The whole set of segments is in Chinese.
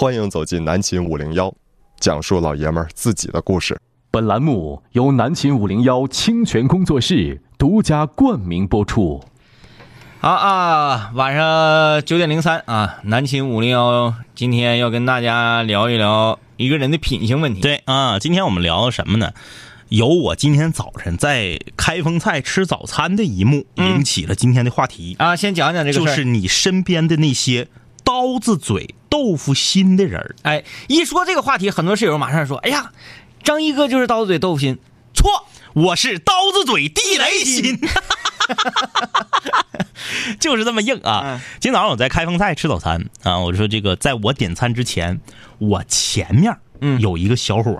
欢迎走进南秦五零幺，讲述老爷们儿自己的故事。本栏目由南秦五零幺清泉工作室独家冠名播出。好啊，晚上九点零三啊，南秦五零幺今天要跟大家聊一聊一个人的品行问题。对啊，今天我们聊什么呢？由我今天早晨在开封菜吃早餐的一幕引起了今天的话题，啊，先讲讲这个。就是你身边的那些刀子嘴豆腐心的人儿。哎，一说这个话题，很多室友马上说：“哎呀，张一哥就是刀子嘴豆腐心。”错，我是刀子嘴地雷心，就是这么硬啊！嗯今早上我在开封菜吃早餐啊，我说这个在我点餐之前，我前面嗯有一个小伙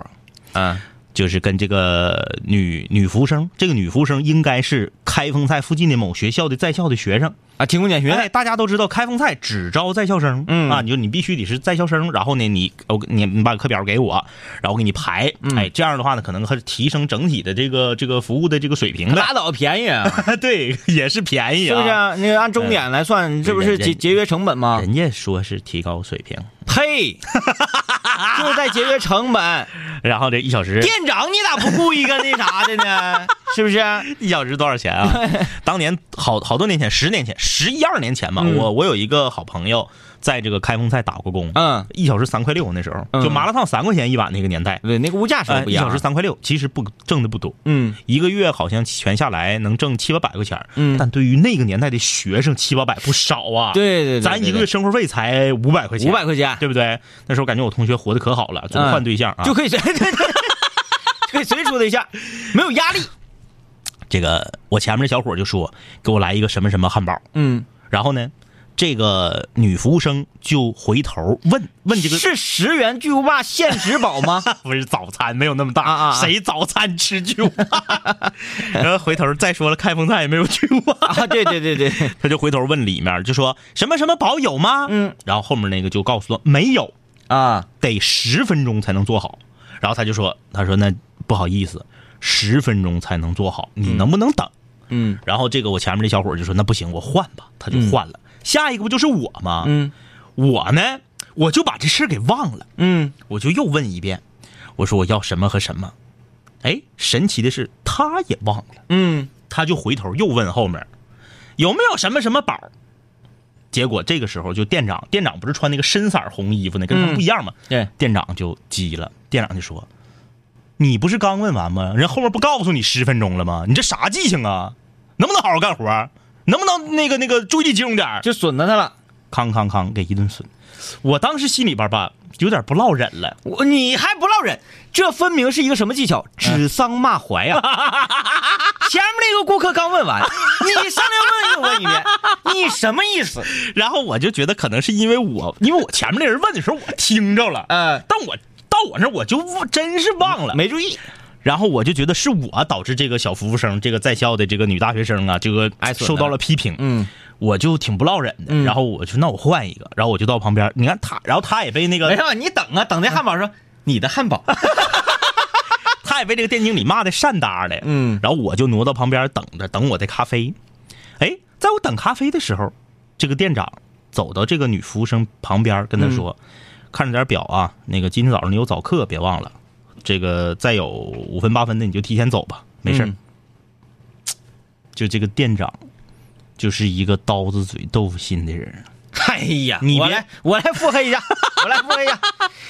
儿，啊，就是跟这个女女服务生，这个女服务生应该是开封菜附近的某学校的在校的学生。啊，勤工俭学。哎，大家都知道开封菜只招在校生，嗯啊，你就你必须得是在校生，然后呢，你我你你把课表给我，然后我给你排，嗯哎，这样的话呢，可能还是提升整体的这个这个服务的这个水平的。拉倒，便宜啊，对，也是便宜啊，是不是？那个按钟点来算，这不是节节约成本吗？人家说是提高水平，呸，就是在节约成本。然后这一小时店长，你咋不雇一个那啥的呢？是不是？一小时多少钱啊？当年好好多年前，十年前，十一二年前吧，嗯我我有一个好朋友在这个开封菜打过工，嗯，一小时三块六，那时候嗯。就麻辣烫三块钱一碗那个年代，对，那个物价是哎，一。小时三块六，其实不挣的不多，嗯。一个月好像全下来能挣七八百块钱，嗯。但对于那个年代的学生，七八百不少啊。，对对对，咱一个月生活费才五百块钱，五百块钱。对不对？那时候感觉我同学活得可好了，总换对象啊。就可以随对对，对可以随处对象，没有压力。这个我前面这小伙就说给我来一个什么什么汉堡，嗯，然后呢，这个女服务生就回头问问这个是十元巨无霸限时宝吗？不是早餐没有那么大，啊谁早餐吃巨无霸？然后回头再说了，开封菜也没有巨无霸，啊，对对对对，他就回头问里面，就说什么什么宝有吗？嗯，然后后面那个就告诉说没有，啊，得十分钟才能做好。然后他就说，他说那不好意思，十分钟才能做好，你能不能等？嗯然后这个我前面这小伙就说那不行，我换吧，他就换了。下一个不就是我吗？嗯我呢，我就把这事儿给忘了，嗯，我就又问一遍，我说我要什么和什么？哎，神奇的是他也忘了，嗯，他就回头又问后面有没有什么什么宝。结果这个时候就店长，店长不是穿那个深色红衣服呢，跟他不一样吗？对，店长就急了，店长就说：“你不是刚问完吗？人后面不告诉你十分钟了吗？你这啥记性啊？能不能好好干活？能不能那个那个注意集中点儿？”就损着他了。康康康给一顿损，我当时心里边吧有点不落忍了。我你还不落忍，这分明是一个什么技巧？指桑骂槐呀、前面那个顾客刚问完，你上来问又问一遍，你什么意思？然后我就觉得可能是因为我，因为我前面那人问的时候我听着了，呃，但我到我那儿我就真是忘了。没注意。然后我就觉得是我导致这个小服务生，这个在校的这个女大学生啊，这个受到了批评。嗯我就挺不落忍的。嗯然后我就那我换一个，然后我就到旁边，你看他，然后他也被那个没事，你等啊，等那汉堡说你的汉堡。他也被这个店经理骂的善搭的。嗯然后我就挪到旁边等着，等我的咖啡。哎，在我等咖啡的时候，这个店长走到这个女服务生旁边，跟她说：“看着点表啊，那个今天早上你有早课，别忘了。这个再有五分八分的你就提前走吧，没事儿。嗯就这个店长，就是一个刀子嘴豆腐心的人。哎呀，你别我来，我来附和一下，我来腹黑一下。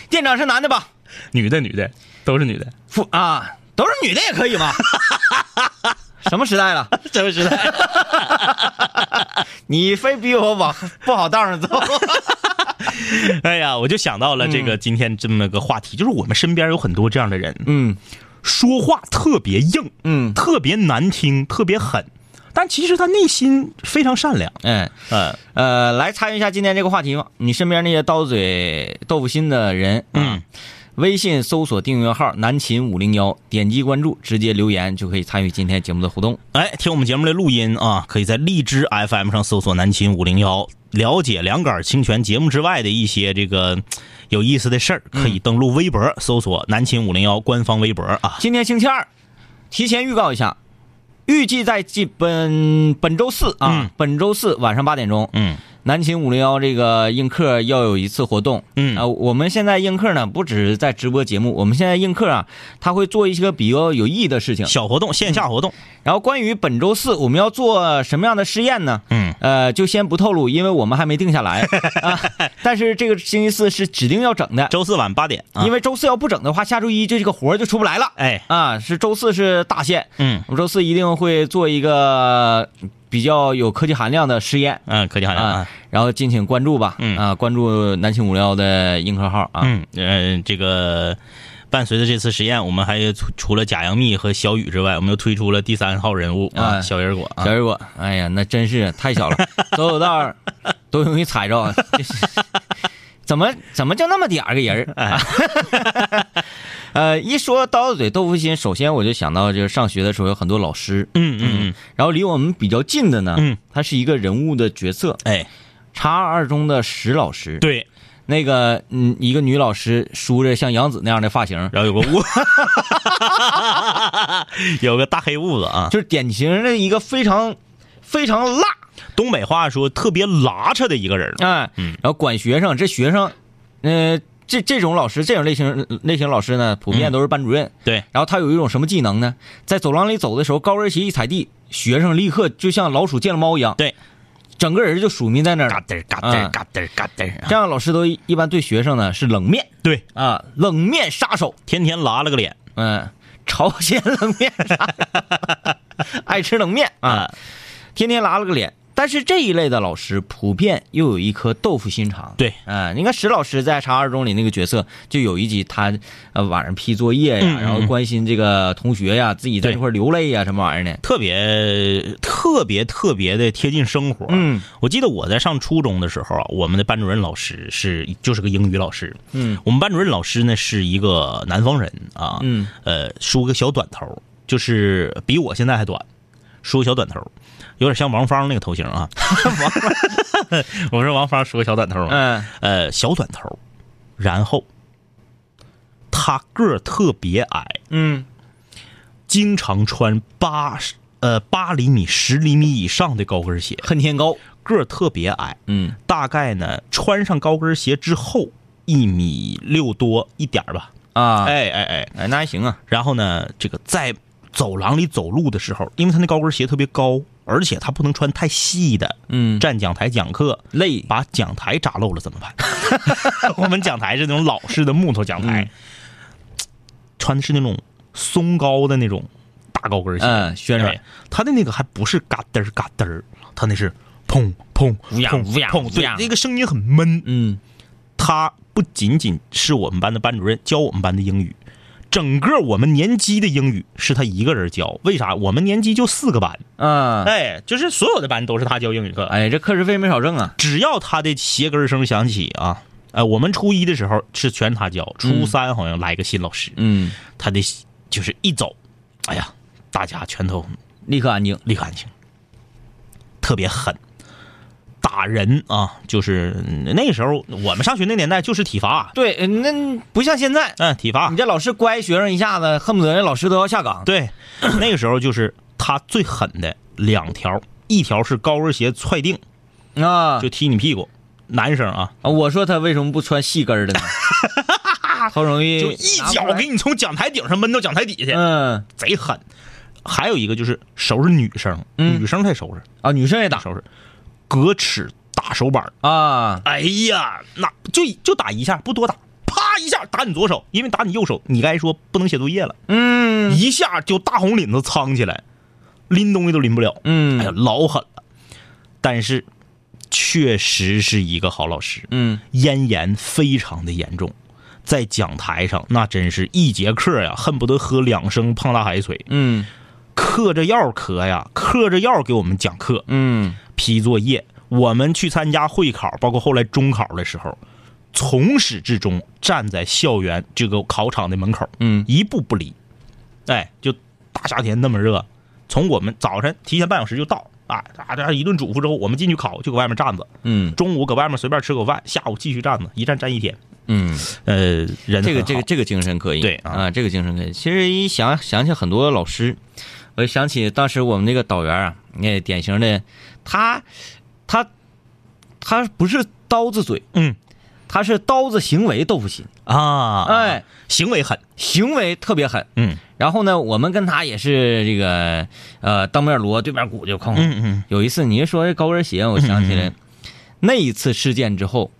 店长是男的吧？女的，女的，都是女的。腹啊，都是女的也可以吗？什么时代了？什么时代？你非逼我往不好道上走。哎呀，我就想到了这个今天这么个话题，就是我们身边有很多这样的人，嗯说话特别硬，嗯，特别难听，特别狠，但其实他内心非常善良。哎嗯呃，来参与一下今天这个话题吧。你身边那些刀嘴豆腐心的人，嗯，微信搜索订阅号“南秦五零幺”，点击关注，直接留言就可以参与今天节目的互动。哎，听我们节目的录音啊，可以在荔枝 FM 上搜索“南秦五零幺”，了解两杆清泉节目之外的一些这个有意思的事儿，可以登录微博搜索“南秦五零幺”官方微博啊。今天星期二，提前预告一下，预计在即本本周四啊，嗯。本周四晚上八点钟，嗯。南秦五零幺这个映客要有一次活动，嗯。啊，我们现在映客呢，不只是在直播节目，我们现在映客啊，他会做一些比较有意义的事情。小活动，线下活动，然后关于本周四我们要做什么样的试验呢？嗯，呃，就先不透露，因为我们还没定下来 啊。但是这个星期四是指定要整的，周四晚八点啊，因为周四要不整的话，下周一这这个活儿就出不来了。哎，啊，是周四是大限，嗯我们周四一定会做一个比较有科技含量的实验嗯，科技含量然后敬请关注吧。嗯啊，关注南青五幺的硬客号啊。嗯，呃，这个伴随着这次实验，我们还除除了假杨幂和小雨之外，我们又推出了第三号人物啊，啊小人果啊。小，人果，哎呀，那真是太小了，走走道儿都容易踩着。怎么怎么就那么点儿个人儿？哎。呃，一说刀子嘴豆腐心，首先我就想到就是上学的时候有很多老师，嗯嗯嗯。然后离我们比较近的呢，嗯，他是一个人物的角色，哎，叉二中的石老师，对，那个嗯，一个女老师梳着像杨紫那样的发型，然后有个痦，有个大黑痦子啊，就是典型的一个非常非常辣，东北话说特别拉扯的一个人，哎，嗯。然后管学生，这学生，呃，这这种老师，这种类型类型老师呢，普遍都是班主任。对，然后他有一种什么技能呢？在走廊里走的时候，高跟鞋一踩地，学生立刻就像老鼠见了猫一样，对，整个人就署名在那儿了。嘎噔嘎嗯。噔嘎噔嘎噔，这样老师都一一般对学生呢是冷面。对，啊，冷面杀手，天天拉了个脸。嗯，朝鲜冷面杀手，爱吃冷面啊。啊，天天拉了个脸。但是这一类的老师普遍又有一颗豆腐心肠。对啊、你看石老师在《茶二中》里那个角色，就有一集他呃晚上批作业呀，嗯嗯然后关心这个同学呀，自己在对这块流泪呀，什么玩意儿的。特别特别特别的贴近生活。嗯我记得我在上初中的时候啊，我们的班主任老师是就是个英语老师。嗯我们班主任老师呢是一个南方人啊，嗯呃，梳个小短头，就是比我现在还短，梳个小短头，有点像王芳那个头型啊。王 芳我说王芳梳个小短头，嗯。呃，小短头，然后他个儿特别矮，嗯。经常穿八十呃八厘米、十厘米以上的高跟鞋，恨天高。个儿特别矮，嗯。大概呢穿上高跟鞋之后一米六多一点儿吧。啊，哎哎哎，哎，那还行啊。然后呢，这个在走廊里走路的时候，因为他那高跟鞋特别高，而且他不能穿太细的，嗯，站讲台讲课，累。把讲台扎漏了怎么办？我们讲台是那种老式的木头讲台，嗯。穿的是那种松高的那种大高跟鞋，嗯旋转哎他的那个还不是嘎噔儿嘎噔儿，他那是砰砰砰乌呀乌砰，对，那个声音很闷。嗯。他不仅仅是我们班的班主任，教我们班的英语，整个我们年级的英语是他一个人教。为啥？我们年级就四个班，嗯，哎，就是所有的班都是他教英语课。哎，这课时费没少挣啊。只要他的鞋跟声响起啊，呃，我们初一的时候是全他教，初三好像来个新老师，嗯，他的就是一走，哎呀，大家全都立刻安静。立刻安静，特别狠，打人啊，就是那时候我们上学那年代就是体罚，对，呃那不像现在，嗯，体罚。你，这老师乖，学生一下子恨不得人老师都要下岗。对，那个时候就是他最狠的两条，一条是高跟鞋踹腚，啊，就踢你屁股，男生啊，啊我说他为什么不穿细跟的呢？好容易就一脚给你从讲台顶上闷到讲台底下，嗯。贼狠。还有一个就是收拾女生，嗯。女生才收拾，啊，女生也打。收拾，隔尺打手板。啊，哎呀，那就就打一下，不多打，啪一下打你左手，因为打你右手，你该说不能写作业了，嗯。一下就大红领子苍起来，拎东西都拎不了。嗯。哎呀，老狠了。但是确实是一个好老师，嗯。咽炎非常的严重，在讲台上那真是一节课呀，恨不得喝两升胖大海水，嗯。嗑着药嗑呀，嗑着药给我们讲课、嗯批作业。我们去参加会考，包括后来中考的时候，从始至终站在校园这个考场的门口，嗯一步不离。哎，就大夏天那么热，从我们早晨提前半小时就到，啊，大家一顿嘱咐之后，我们进去考就搁外面站着，嗯中午搁外面随便吃口饭，下午继续站着，一站站一天。嗯，呃，人这个这个这个精神可以，对啊啊，这个精神可以。其实一想想起很多老师，我就想起当时我们那个导员啊，那典型的，他他他不是刀子嘴，嗯。他是刀子行为豆腐心，啊，哎，行为狠，行为特别狠。嗯。然后呢，我们跟他也是这个呃当面锣对面鼓就哐。哐。嗯嗯。有一次你一说这高跟鞋，我想起来、那一次事件之后，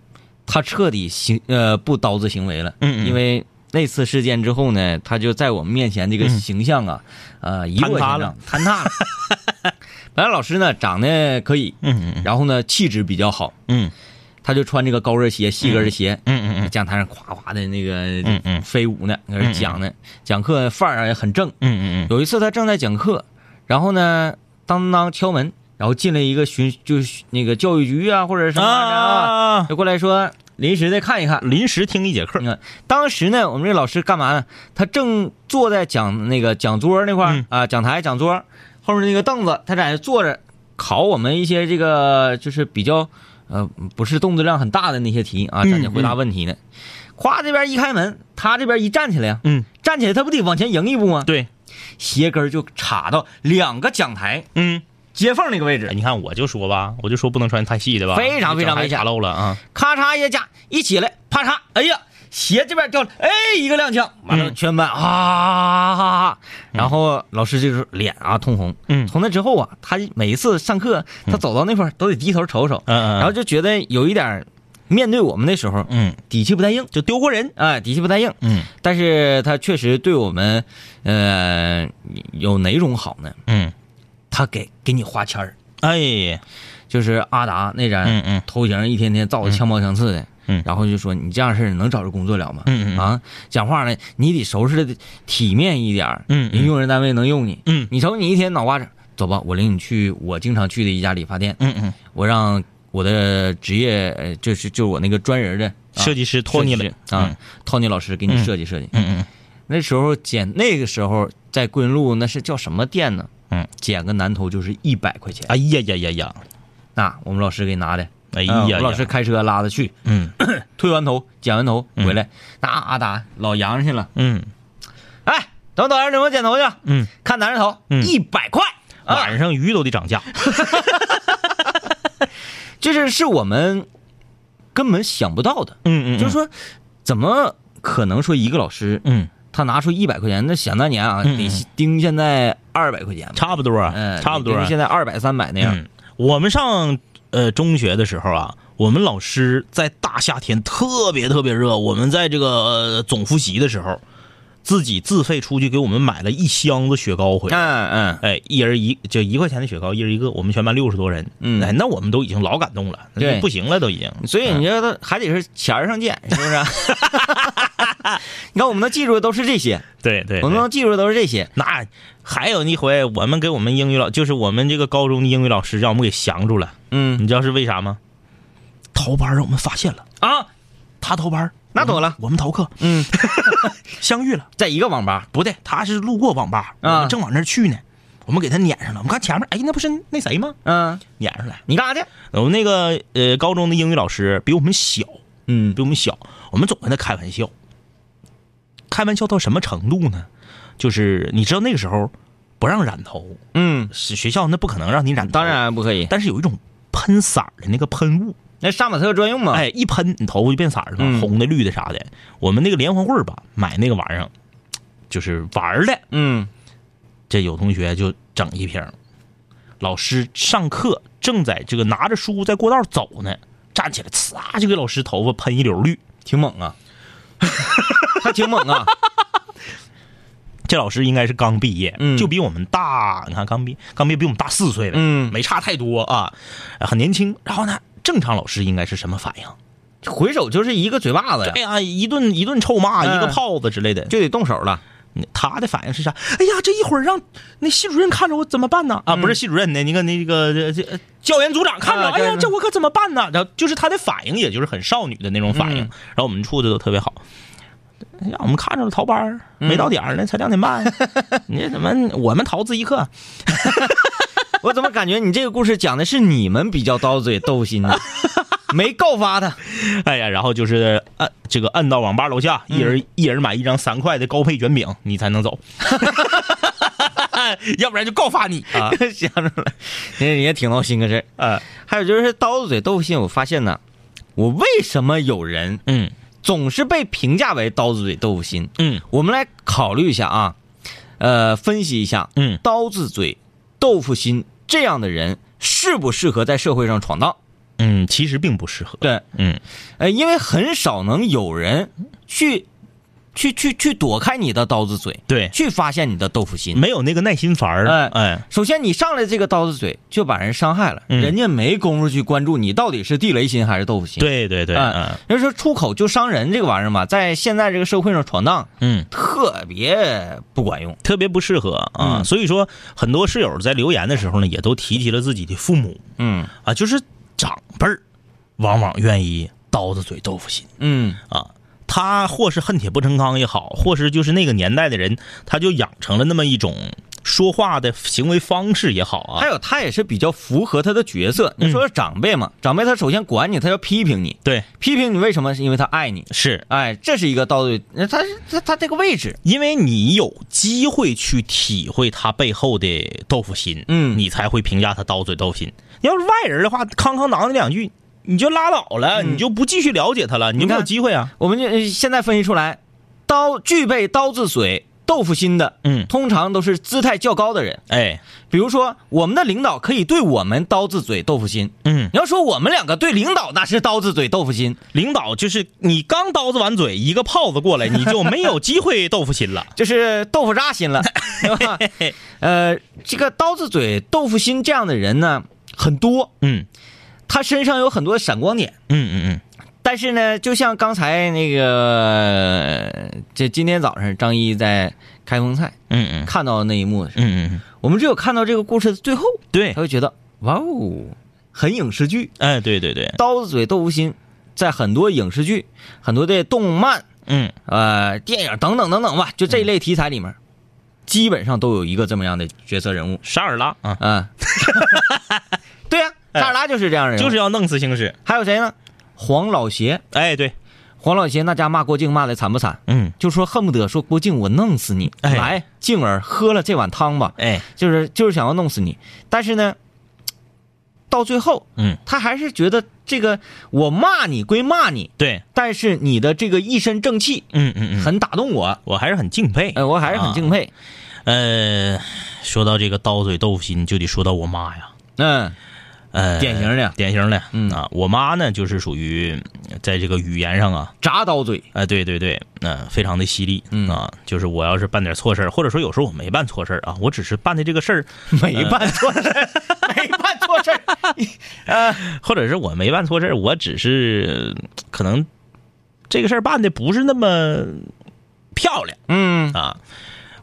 他彻底行呃不刀子行为了，嗯嗯。因为那次事件之后呢，他就在我们面前这个形象啊，呃一落千丈。坍塌了，坍塌了。本来老师呢长得可以，嗯嗯然后呢气质比较好，嗯。他就穿这个高跟鞋、细跟鞋，嗯嗯嗯。讲台上夸夸的那个嗯嗯。飞舞呢，搁这讲呢，讲课范儿也很正。嗯嗯有一次他正在讲课，然后呢，当当敲门，然后进来一个巡，就是那个教育局啊或者什么啊，啊，就过来说临时的看一看。临时听一节课。你，看，当时呢，我们这老师干嘛呢？他正坐在讲那个讲桌那块儿、嗯。啊，讲台讲桌后面那个凳子，他在那坐着考我们一些这个就是比较呃不是动作量很大的那些题啊，嗯站起回答问题呢。咵、这边一开门，他这边一站起来呀，嗯，站起来他不得往前迎一步吗？对，鞋跟就插到两个讲台嗯。接缝那个位哎，置，你看我就说吧，我就说不能穿太细的吧，非常非常危险卡漏了啊！咔嚓一下，一起来，啪嚓，哎呀，鞋这边掉了，哎，一个踉跄，完了，嗯。全班啊哈哈哈，然后老师就是脸啊通红。嗯。从那之后啊，他每一次上课，他走到那块儿都得低头瞅瞅，嗯嗯，然后就觉得有一点面对我们的时候嗯，底气不太硬，就丢过人，哎，底气不太硬。嗯。但是他确实对我们，呃，有哪种好呢？嗯，他给给你花钱儿，哎，就是阿达那张嗯嗯。头型一天天造的枪炮枪刺的，嗯。然后就说你这样式儿能找着工作了吗？嗯嗯嗯。啊，讲话呢你得收拾的体面一点儿嗯嗯。人用人单位能用你，嗯。你瞅你一天脑瓜子，走吧，我领你去我经常去的一家理发店，嗯嗯，我让我的职业呃就是就是我那个专人的啊设计师托尼了。啊，托尼老师给你设计设计。嗯嗯那时候剪那个时候在桂林路那是叫什么店呢？嗯，剪个男头就是一百块钱，哎呀呀呀呀，那我们老师给拿的。哎呀老师开车拉他去，嗯。推完头、剪完头嗯。回来，那阿达老洋气了。嗯。哎，等导演领我剪头去，嗯，看男人头，嗯。一百块。啊，晚上鱼都得涨价，这是是我们根本想不到的，嗯嗯，就是说，怎么可能说一个老师嗯，他拿出一百块钱？那想当年啊，得盯现在二百块钱吧，差不多，嗯，差不多现在二百三百那样。嗯，我们上呃中学的时候啊，我们老师在大夏天特别特别热，我们在这个、总复习的时候，自己自费出去给我们买了一箱子雪糕回来。嗯嗯，哎，一人一就一块钱的雪糕，一人一个。我们全班六十多人，嗯哎，那我们都已经老感动了，那对就不行了，都已经。所以你觉得还得是钱儿上见，是不是？你看我们能记住的都是这些，对对我们能记住的都是这些。那还有一回，我们给我们英语老，就是我们这个高中的英语老师让我们给降住了，嗯你知道是为啥吗？逃班让我们发现了，啊，他逃班，那懂了我们逃课，嗯，相遇了。在一个网吧，不对，他是路过网吧，我啊们正往那儿去呢，我们给他撵上了。我们看前面，哎，那不是那谁吗？嗯，撵上来。你干啥去？我们那个呃高中的英语老师比我们小，嗯比我们小，我们总跟他开玩笑。开玩笑到什么程度呢？就是你知道那个时候不让染头，嗯，是学校那不可能让你染头，当，然不可以，但是有一种喷色儿的那个喷雾，那杀马特专用嘛。哎，一喷你头发就变色儿了，嗯红的、绿的啥的。我们那个联欢会儿吧，买那个玩意儿，就是玩儿的。嗯这有同学就整一瓶，老师上课正在这个拿着书在过道走呢，站起来呲啊就给老师头发喷一绺绿。挺猛啊，他挺猛啊。这老师应该是刚毕业，嗯就比我们大，你看刚毕刚毕业比我们大四岁呗，嗯没差太多啊，很年轻。然后呢，正常老师应该是什么反应？回手就是一个嘴巴子呀哎，呀，一顿一顿臭骂，嗯一个炮子之类的。就得动手了。他的反应是啥？哎呀，这一会儿让那系主任看着我怎么办呢？啊，不是系主任呢，那个那个这这呃教研组长看着，哎呀，这我可怎么办呢？然后就是他的反应，也就是很少女的那种反应。嗯然后我们处的都特别好，让我们看着了逃班没到点儿呢，才两点半。你怎么我们逃自习课？我怎么感觉你这个故事讲的是你们比较刀嘴豆腐心呢？没告发他。哎呀，然后就是摁这个摁到网吧楼下，一人、嗯一人买一张三块的高配卷饼，你才能走。要不然就告发你啊。想出来，也也挺闹心个事儿。呃，还有就是刀子嘴豆腐心，我发现呢，我为什么有人嗯总是被评价为刀子嘴豆腐心？嗯我们来考虑一下啊，呃，分析一下，嗯刀子嘴豆腐心这样的人适不适合在社会上闯荡？嗯，其实并不适合。对，嗯呃，因为很少能有人去去去去躲开你的刀子嘴，对，去发现你的豆腐心。没有那个耐心烦儿。哎哎，首先，你上来这个刀子嘴就把人伤害了，嗯人家没工夫去关注你到底是地雷心还是豆腐心。，对对对，嗯嗯，就是说出口就伤人这个玩意儿嘛，在现在这个社会上闯荡嗯，特别不管用。特别不适合啊。嗯所以说，很多室友在留言的时候呢，也都提及了自己的父母嗯啊，就是长辈儿，往往愿意刀子嘴豆腐心嗯啊。他或是恨铁不成钢也好，或是就是那个年代的人，他就养成了那么一种说话的行为方式也好啊。还有他也是比较符合他的角色。你说长辈嘛，长辈他首先管你，他要批评你，对，批评你为什么？是因为他爱你。是哎，这是一个刀子，那他他他这个位置，因为你有机会去体会他背后的豆腐心，嗯你才会评价他刀嘴豆腐心。要是外人的话，康康囊你两句，你就拉倒了，你就不继续了解他了，你就没有机会啊。我们就呃现在分析出来，刀具备刀子嘴豆腐心的，嗯通常都是姿态较高的人。哎，比如说，我们的领导可以对我们刀子嘴豆腐心。嗯，你要说我们两个对领导那是刀子嘴豆腐心，领导就是你刚刀子完嘴，一个炮子过来，你就没有机会豆腐心了。就是豆腐渣心了，对吧？呃，这个刀子嘴豆腐心这样的人呢很多，嗯他身上有很多闪光点。嗯嗯嗯，但是呢，就像刚才那个，这今天早上张一在开封菜嗯嗯。看到那一幕的时候，嗯嗯，我们只有看到这个故事的最后，对他，会觉得哇哦，很影视剧。哎，对对对，刀子嘴豆腐心，在很多影视剧、很多的动漫、嗯。呃电影等等等等吧，就这一类题材里面，基本上都有一个这么样的角色人物。沙尔拉啊，嗯，对呀、扎尔拉就是这样人。就是要弄死星矢。还有谁呢？黄老邪，哎，对，黄老邪那家骂郭靖骂的惨不惨？嗯，就说恨不得说郭靖我弄死你，哎来静儿喝了这碗汤吧，哎，就是就是想要弄死你。但是呢，到最后嗯，他还是觉得这个我骂你归骂你，对，但是你的这个一身正气嗯嗯嗯，很打动我，我还是很敬佩。哎，我还是很敬佩。呃，说到这个刀嘴豆腐心，就得说到我妈呀。嗯呃，典型的典型的，嗯。啊，我妈呢就是属于在这个语言上啊，铡刀嘴，哎、对对对，嗯、非常的犀利，嗯。啊，就是我要是办点错事儿，或者说有时候我没办错事儿啊，我只是办的这个事儿，没办错事儿，没办错事儿。呃，或者是我没办错事儿，我只是呃可能这个事儿办的不是那么漂亮嗯。啊，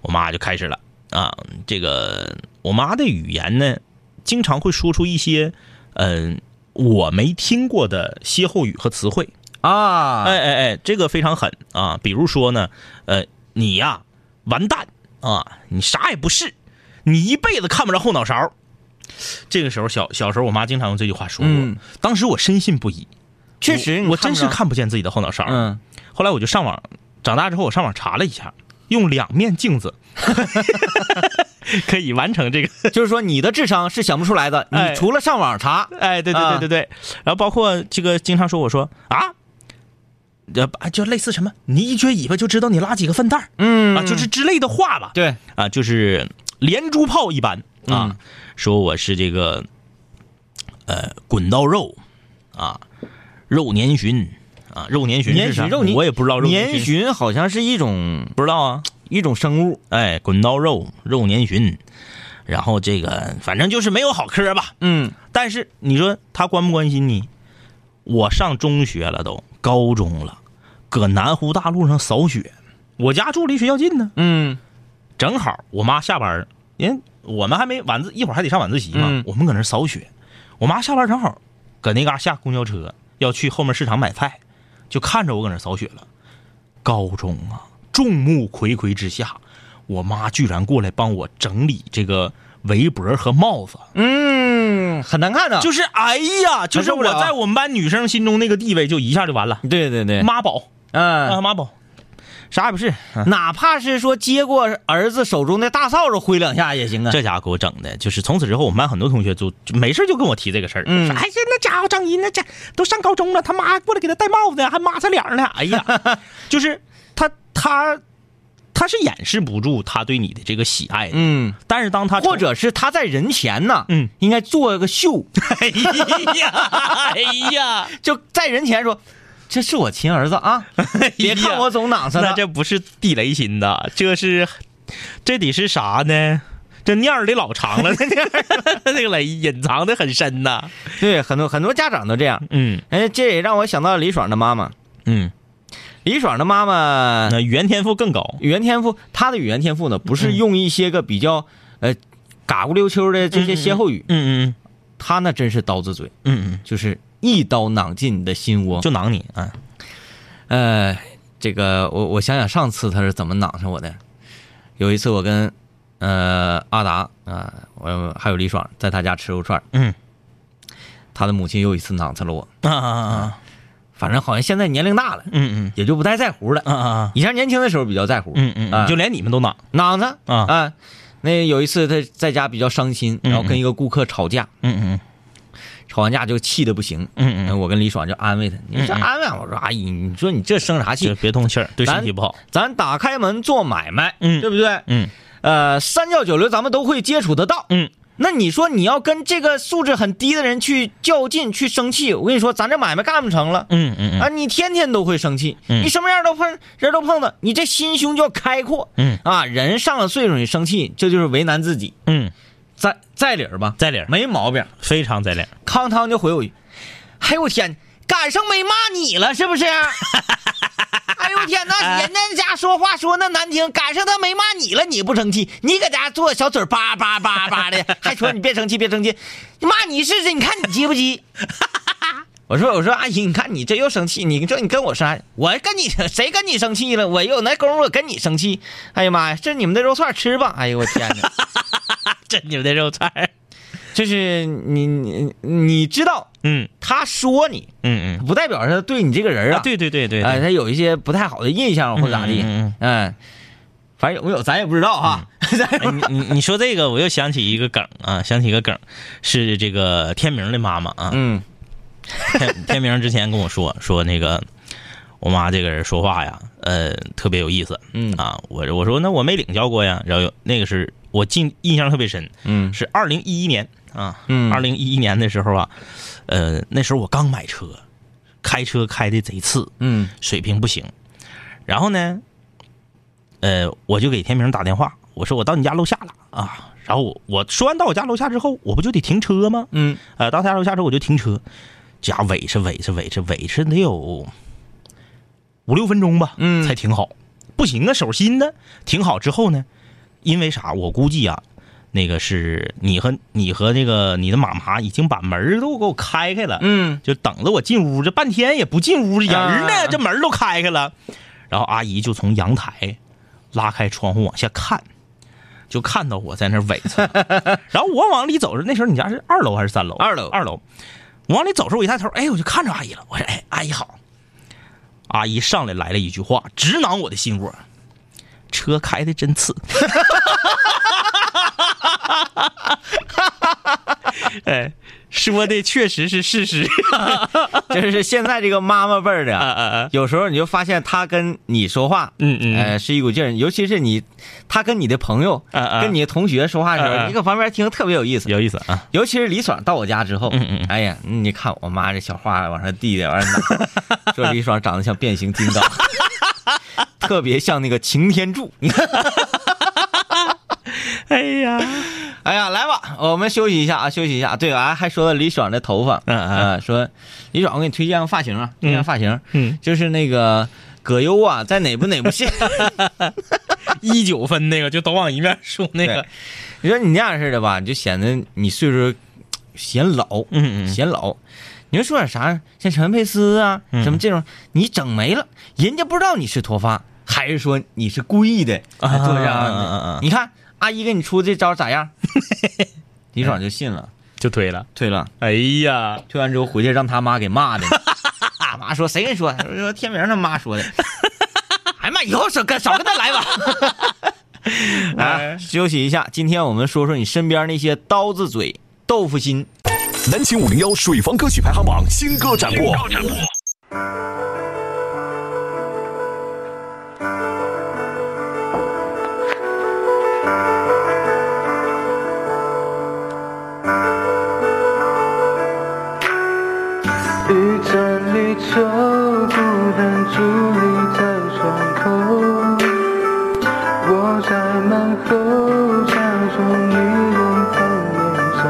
我妈就开始了啊，这个我妈的语言呢，经常会说出一些嗯、我没听过的歇后语和词汇，啊，哎哎哎，这个非常狠啊！比如说呢，呃，你呀，完蛋啊，你啥也不是，你一辈子看不着后脑勺。这个时候小小时候，我妈经常用这句话说我，嗯。当时我深信不疑，确实，我我真是看看不见自己的后脑勺。嗯，后来我就上网，长大之后我上网查了一下，用两面镜子 可以完成这个。就是说你的智商是想不出来的，哎。你除了上网查，哎，对对对对对，然后包括这个经常说我说啊。呃，就类似什么，你一撅尾巴就知道你拉几个粪蛋儿。嗯。啊，就是之类的话吧。对，啊，就是连珠炮一般。啊，嗯。说我是这个呃滚刀肉。啊，肉年旬啊，肉年旬是啥？肉年我也不知道肉年旬旬好像是一种不知道啊。一种生物，哎，滚刀肉肉年旬，然后这个反正就是没有好嗑吧。嗯但是你说他关不关心你？我上中学了都，高中了，搁南湖大路上扫雪，我家住离学校近呢。嗯正好我妈下班儿，人我们还没晚自，一会儿还得上晚自习嘛，嗯我们搁那扫雪。我妈下班正好搁那嘎下公交车，要去后面市场买菜，就看着我搁那扫雪了。高中啊，众目睽睽之下，我妈居然过来帮我整理这个围脖和帽子，嗯，很难看的，就是哎呀，就是我在我们班女生心中那个地位就一下就完了，对对对，妈宝。啊嗯妈宝。啥也不是，嗯。哪怕是说接过儿子手中的大扫帚挥两下也行啊。这家伙给我整的，就是从此之后，我们班很多同学就就没事就跟我提这个事儿，嗯。说哎呀，那家伙张一那家都上高中了，他妈过来给他戴帽子，还抹他脸呢，哎呀，就是他他他是掩饰不住他对你的这个喜爱的，嗯，但是当他或者是他在人前呢，嗯，应该做个秀，哎呀 哎呀，就在人前说，这是我亲儿子啊，别看我总囊上那了。这不是地雷心呐，这是这得是啥呢？这念儿的老长了，这念儿这个雷隐藏的很深呐。对很多很多家长都这样。嗯哎，这也让我想到了李爽的妈妈。嗯，李爽的妈妈那语言天赋更高。语言天赋，她的语言天赋呢，不是用一些个比较呃嘎咕溜秋的这些歇后语，嗯嗯她那真是刀子嘴，嗯嗯，就是一刀攮进你的心窝。就囊你啊。呃，这个我我想想上次他是怎么攮上我的。有一次我跟呃阿达啊、我还有李爽在他家吃肉串，嗯他的母亲又一次攮上了我。啊啊啊反正好像现在年龄大了，嗯嗯也就不太在乎了。啊啊以前年轻的时候比较在乎，嗯嗯就连你们都囊。囊他啊啊。那有一次他在家比较伤心，然后跟一个顾客吵架，嗯嗯吵完架就气的不行。嗯嗯，我跟李爽就安慰他，你说嗯嗯安慰啊，我说阿姨，你说你这生啥气？别通气儿，对身体不好。咱打开门做买卖，嗯对不对？嗯呃，三教九流咱们都会接触得到。嗯，那你说你要跟这个素质很低的人去较劲、去生气，我跟你说，咱这买卖干不成了。嗯嗯嗯啊，你天天都会生气，嗯你什么样都碰，人都碰到，你这心胸就要开阔。嗯啊，人上了岁数你生气，这就是为难自己。嗯，在在理儿吧，在理儿，没毛病。非常在理儿。康汤就回我一句：“哎呦我天，赶上没骂你了是不是？” 哎呦我天，哪人家家说话说那难听，赶上他没骂你了，你不生气，你搁家做小嘴叭叭叭叭的，还说你别生气别生气，骂你试试，你看你急不急？我说我说阿姨，你看你这又生气，你说你跟我啥？我跟你谁跟你生气了？我有那功夫跟你生气？哎呀妈呀，这你们的肉串吃吧！哎呦我天哪！这你们的肉串。就是你你你知道嗯。他说你，嗯嗯。不代表他对你这个人啊，啊，对对对对，哎，对他有一些不太好的印象或者咋地，嗯嗯嗯，反正有没有咱也不知道哈。你你你说这个，我又想起一个梗啊，想起一个梗，是这个天明的妈妈啊。嗯。天天明之前跟我说 说那个我妈这个人说话呀，呃，特别有意思。嗯。啊。我我说那我没领教过呀，然后有那个是我记印象特别深，嗯。是二零一一年啊，嗯。二零一一年的时候啊，呃，那时候我刚买车，开车开的贼次，嗯水平不行。然后呢，呃，我就给天明打电话，我说我到你家楼下了啊。然后我我说完到我家楼下之后，我不就得停车吗？嗯呃，到他家楼下之后我就停车，家尾是尾是尾是尾是得有五六分钟吧，嗯才停好。不行啊，手心的。停好之后呢，因为啥？我估计啊，那个是你和你和那个你的妈妈已经把门儿都给我开开了，嗯就等着我进屋，这半天也不进屋，人呢，啊这门儿都开开了。然后阿姨就从阳台拉开窗户往下看，就看到我在那儿尾着。然后我往里走时，那时候你家是二楼还是三楼？二楼二楼。我往里走时，候，我一抬头，哎，我就看着阿姨了。我说，哎，阿姨好。阿姨上来来了一句话，直挠我的心窝。车开的真次。哎，说的确实是事实。就是现在这个妈妈辈儿的！有时候你就发现他跟你说话，嗯嗯呃，是一股劲儿，尤其是你，他跟你的朋友、跟你的同学说话的时候，你搁旁边听特别有意思。有意思啊。尤其是李爽到我家之后，嗯嗯嗯哎呀，你看我妈这小话往上递的，完了拿说李爽长得像变形金刚，特别像那个擎天柱。哎呀，哎呀，来吧，我们休息一下啊，休息一下。对啊，还说到李爽的头发，嗯嗯。啊说李爽，我给你推荐个发型啊，推荐发型，嗯，就是那个葛优啊，在哪部哪部戏？一九分那个就都往一面说那个，你说你那样似的吧，你就显得你岁数显老，嗯嗯。显老。你说说点啥，像陈佩斯啊，嗯。什么这种，你整没了，人家不知道你是脱发，还是说你是故意的啊做这样啊啊啊啊。的？你看阿姨给你出这招咋样？李爽就信了，就推了。推了。哎呀，推完之后回去让他妈给骂的，他妈说谁跟你说？说天明他妈说的，还骂那以后少跟少跟他来吧。来 休息一下，今天我们说说你身边那些刀子嘴、豆腐心。南秦五零幺水房歌曲排行榜新歌展播。盏离愁，孤单伫立在窗口。我在门后，假装一人看远走。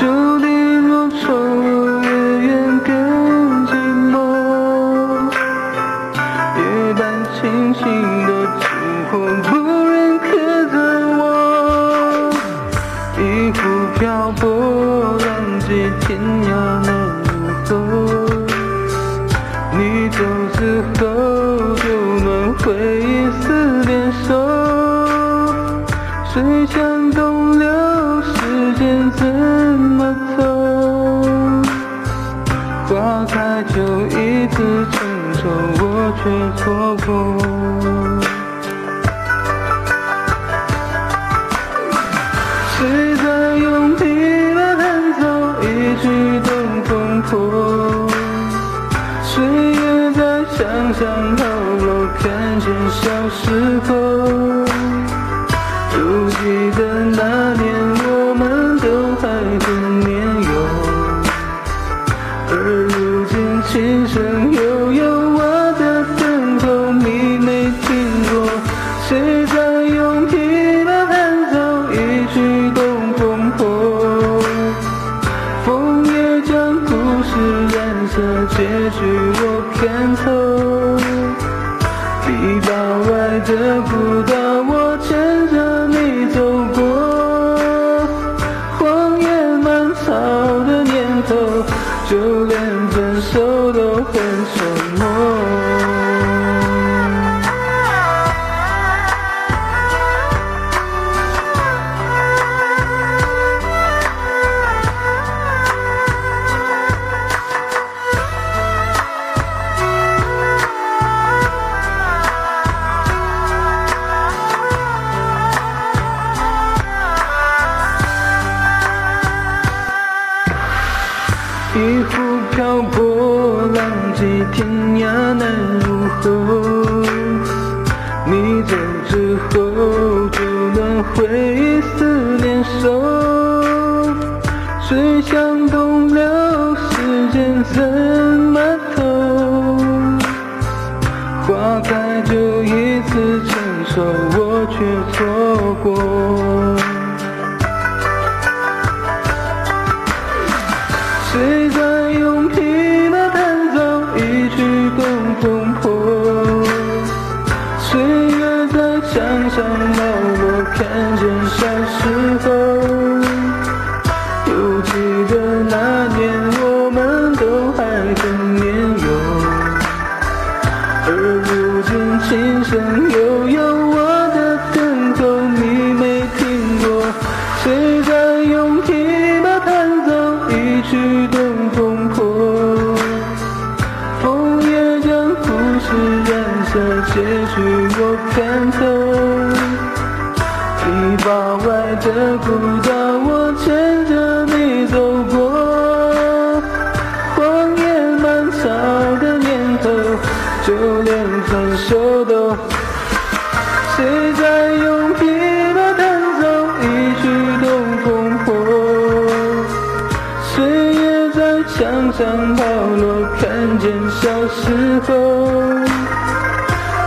就你若宠我，也愿更寂寞。夜半清醒的烛火，不忍刻着我。一壶漂泊，浪迹天涯难入走之后，就能回忆似点手。水向东流，时间怎么走？花开就一次成熟，我却错过。小时候。天涯。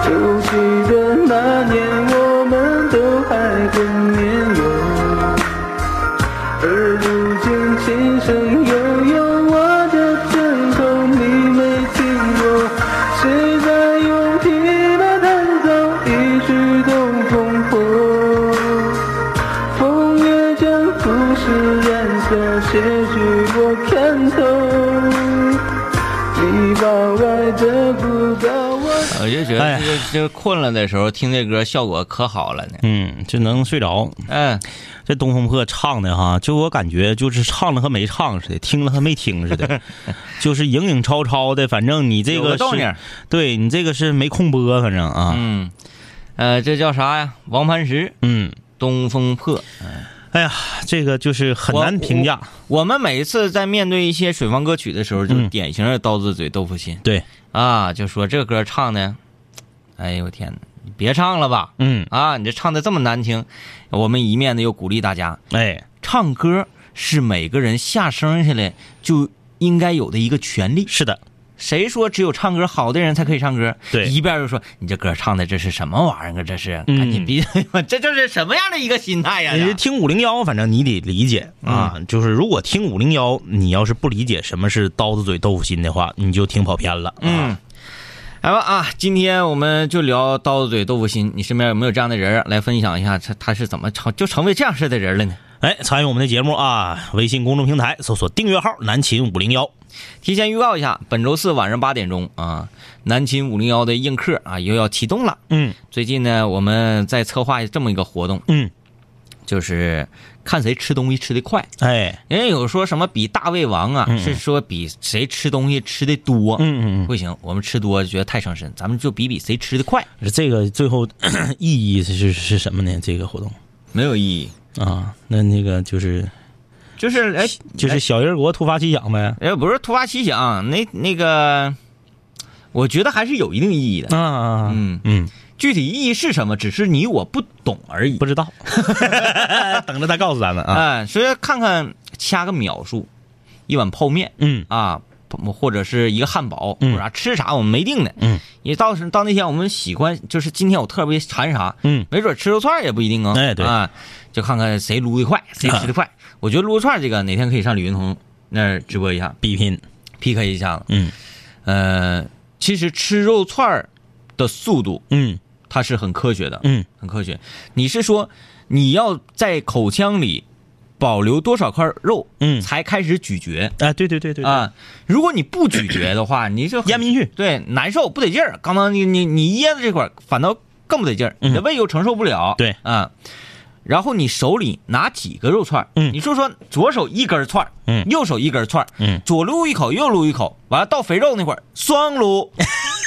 犹记得那年我们都还很年幼，而如今琴声觉哎呀得这个这个困了的时候听这歌效果可好了呢。嗯，就能睡着。嗯，这东风破唱的哈，就我感觉就是唱了和没唱似的，听了和没听似的，就是影影绰绰的。反正你这个是个。对你这个是没空播，反正啊，嗯，呃，这叫啥呀？王磐石，嗯，东风破。哎呀，这个就是很难评价。我们每一次在面对一些水方歌曲的时候，就是嗯典型的刀子嘴豆腐心。对，啊，就说这歌唱的，哎呦我天哪，你别唱了吧！嗯，啊，你这唱的这么难听，我们一面的又鼓励大家，哎，唱歌是每个人下生下来就应该有的一个权利。是的，谁说只有唱歌好的人才可以唱歌？对一边就说你这歌唱的这是什么玩意儿啊？这是嗯赶紧闭嘴吧！这就是什么样的一个心态呀？你听五零幺，反正你得理解啊。就是如果听五零幺，你要是不理解什么是刀子嘴豆腐心的话，你就听跑偏了。嗯，来吧啊！今天我们就聊刀子嘴豆腐心，你身边有没有这样的人来分享一下，他他是怎么成就成为这样式的人了呢？哎，参与我们的节目啊，微信公众平台搜索订阅号“南秦五零幺提前预告一下，本周四晚上八点钟啊，南秦五零幺的映客啊又要启动了。”。嗯最近呢，我们在策划这么一个活动，嗯，就是看谁吃东西吃的快。哎，人家有说什么比大胃王啊，嗯是说比谁吃东西吃的多。嗯嗯不行，我们吃多觉得太伤身，咱们就比比谁吃的快，嗯，这个最后意义是是什么呢？这个活动没有意义。啊，那那个就是就是哎，就是小人国突发奇想呗。哎，不是突发奇想，那那个，我觉得还是有一定意义的。啊，嗯，嗯，具体意义是什么，只是你我不懂而已不。知道，等着他告诉咱们啊。哎，所以看看掐个秒数，一碗泡面嗯啊，或者是一个汉堡，嗯啥吃啥，我们没定呢。嗯，也到时到那天我们喜欢，就是今天我特别馋啥，嗯，没准吃肉串也不一定啊。哎对啊，就看看谁撸的快，谁吃的快。我觉得撸肉串这个哪天可以上李云彤那儿直播一下比拼，，PK 一下子。嗯呃，其实吃肉串儿的速度嗯它是很科学的，嗯，很科学。你是说你要在口腔里保留多少块肉，嗯才开始咀嚼啊，对对对对，啊？如果你不咀嚼的话，你就咽不进去。对难受不得劲儿。刚刚你你你噎的这块儿反倒更不得劲儿，嗯你的胃又承受不了。对啊。然后你手里拿几个肉串儿嗯你说说左手一根串儿嗯右手一根串儿嗯左撸一口，右撸一口，完了到肥肉那块儿双撸，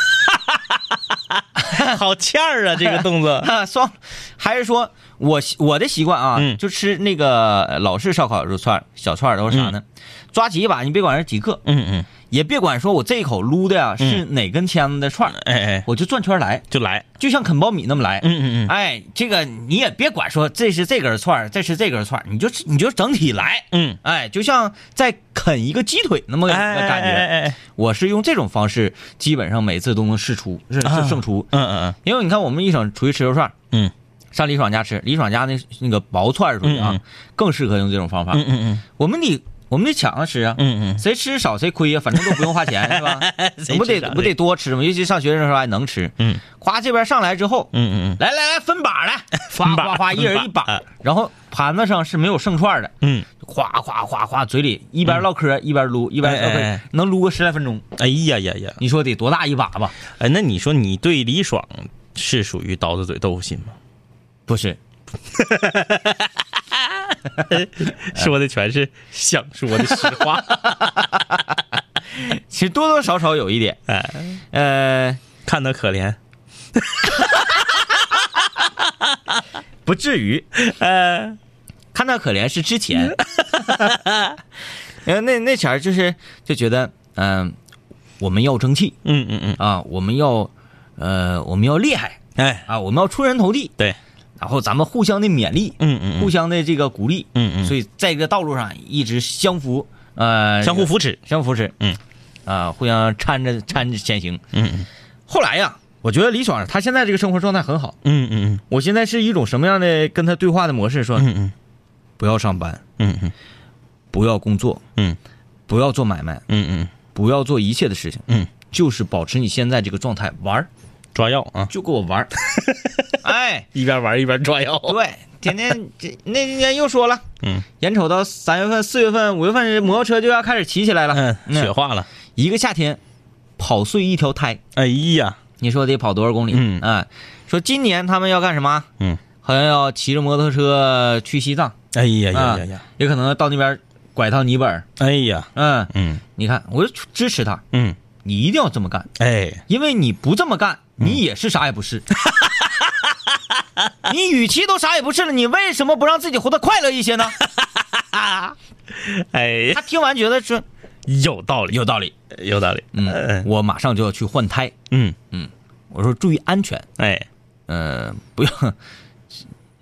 好欠儿啊，这个动作。啊，双，还是说我我的习惯啊，嗯就吃那个呃老式烧烤肉串儿、小串儿都是啥呢？抓起一把，你别管是几个，嗯嗯，也别管说我这一口撸的呀是哪根签子的串儿，哎哎，我就转圈儿来，就来。就像啃苞米那么来。嗯嗯嗯，哎，这个你也别管说这是这根串儿，这是这根串儿，你就你就整体来。嗯，哎，就像在啃一个鸡腿那么个哎感觉。哎哎哎，我是用这种方式，基本上每次都能试出，是啊是胜出。嗯嗯嗯因为你看，我们一整出去吃肉串儿，嗯上李爽家吃，李爽家那那个薄串儿属于啊，嗯嗯更适合用这种方法。嗯嗯我们得我们得抢着吃啊，嗯嗯谁吃少谁亏啊，反正都不用花钱 是吧？你不得不得多吃吗？尤其上学生的时候还能吃。嗯，夸这边上来之后，嗯嗯来来来分把来，分把哗哗哗，一人一把，然后盘子上是没有剩串的，嗯，哗哗哗哗，嘴里一边唠嗑一边撸，一边能撸个十来分钟。哎呀呀呀！你说得多大一把吧？哎，那你说你对李爽是属于刀子嘴豆腐心吗？不是，说的全是想说的实话。其实多多少少有一点。哎，呃，看他可怜。不至于，呃，看到可怜是之前，因为，那那前儿就是就觉得，嗯、我们要争气。嗯嗯嗯，啊，我们要，呃，我们要厉害。哎，啊，我们要出人头地，对，然后咱们互相的勉励，嗯嗯互相的这个鼓励，嗯嗯，所以在这个道路上一直相扶，呃，相互扶持。相互扶持，嗯，啊，互相搀着搀着前行。嗯嗯。后来呀，我觉得李爽他现在这个生活状态很好，嗯嗯。我现在是一种什么样的跟他对话的模式？说嗯嗯。不要上班，嗯嗯。不要工作，嗯。不要做买卖，嗯嗯，不要做一切的事情，嗯，就是保持你现在这个状态，玩儿抓药啊，就给我玩儿。哎，一边玩一边抓药。对，天天这那天又说了，嗯。眼瞅到三月份、四月份、五月份，摩托车就要开始骑起来了。嗯，雪化了。一个夏天跑碎一条胎，哎呀，你说得跑多少公里？嗯。啊，说今年他们要干什么？嗯，好像要骑着摩托车去西藏，哎呀啊呀呀呀，也可能到那边拐趟尼泊尔。哎呀，嗯，嗯。你看，我就支持他，嗯，你一定要这么干，哎，因为你不这么干，你也是啥也不是。你与其都啥也不是了，你为什么不让自己活得快乐一些呢？哎，他听完觉得说有道理，有道理，有道理，嗯，我马上就要去换胎。嗯。嗯，我说注意安全，哎，嗯，不要，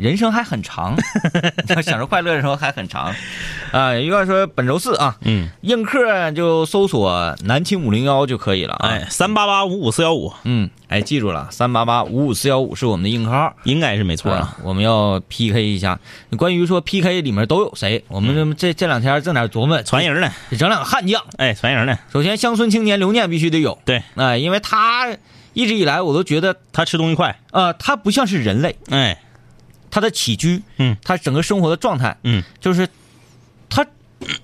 人生还很长，要享受快乐的时候还很长。啊，又要说本周四啊，嗯，映客就搜索南青五零幺就可以了啊。哎，三八八五五四幺五嗯，哎，记住了，三八八五五四幺五是我们的硬客号。应该是没错啊。啊，我们要 PK 一下。关于说 PK 里面都有谁，我们这这这两天正在琢磨，传人呢，整两个悍将。哎，传人呢，首先，乡村青年刘念必须得有，对哎、因为他一直以来我都觉得，他吃东西快，呃，他不像是人类，哎，他的起居，嗯，他整个生活的状态，嗯，就是他